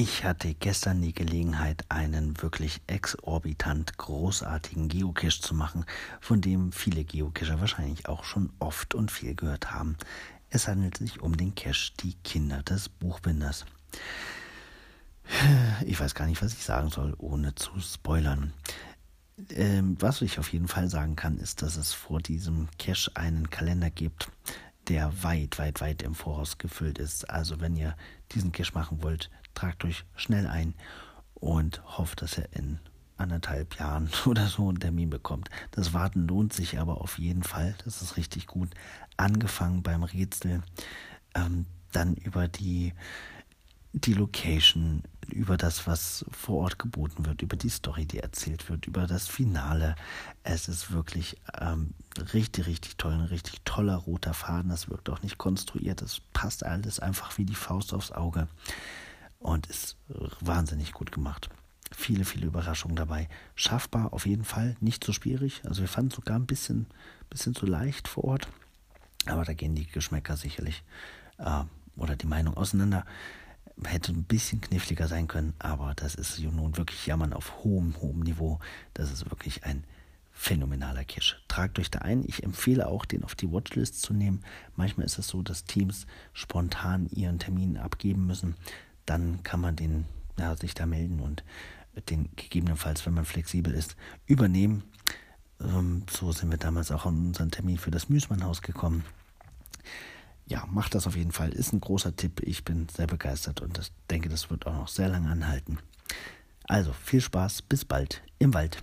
Ich hatte gestern die Gelegenheit, einen wirklich exorbitant großartigen Geocache zu machen, von dem viele Geocacher wahrscheinlich auch schon oft und viel gehört haben. Es handelt sich um den Cache Die Kinder des Buchbinders. Ich weiß gar nicht, was ich sagen soll, ohne zu spoilern. Ähm, was ich auf jeden Fall sagen kann, ist, dass es vor diesem Cache einen Kalender gibt, der weit, weit, weit im Voraus gefüllt ist. Also wenn ihr diesen Cache machen wollt, tragt euch schnell ein und hofft, dass ihr in anderthalb Jahren oder so einen Termin bekommt. Das Warten lohnt sich aber auf jeden Fall. Das ist richtig gut. Angefangen beim Rätsel, ähm, dann über die die Location, über das, was vor Ort geboten wird, über die Story, die erzählt wird, über das Finale. Es ist wirklich ähm, richtig, richtig toll, ein richtig toller roter Faden. Das wirkt auch nicht konstruiert, das passt alles einfach wie die Faust aufs Auge und ist wahnsinnig gut gemacht. Viele, viele Überraschungen dabei. Schaffbar auf jeden Fall, nicht so schwierig. Also wir fanden es sogar ein bisschen, bisschen zu leicht vor Ort. Aber da gehen die Geschmäcker sicherlich äh, oder die Meinung auseinander hätte ein bisschen kniffliger sein können, aber das ist nun wirklich Jammern auf hohem, hohem Niveau. Das ist wirklich ein phänomenaler Cache. Tragt euch da ein. Ich empfehle auch, den auf die Watchlist zu nehmen. Manchmal ist es so, dass Teams spontan ihren Termin abgeben müssen. Dann kann man den, ja, sich da melden und den gegebenenfalls, wenn man flexibel ist, übernehmen. Ähm, so sind wir damals auch an unseren Termin für das Müßmannhaus gekommen ja, macht das auf jeden Fall. Ist ein großer Tipp. Ich bin sehr begeistert und das, denke, das wird auch noch sehr lange anhalten. Also viel Spaß, bis bald im Wald.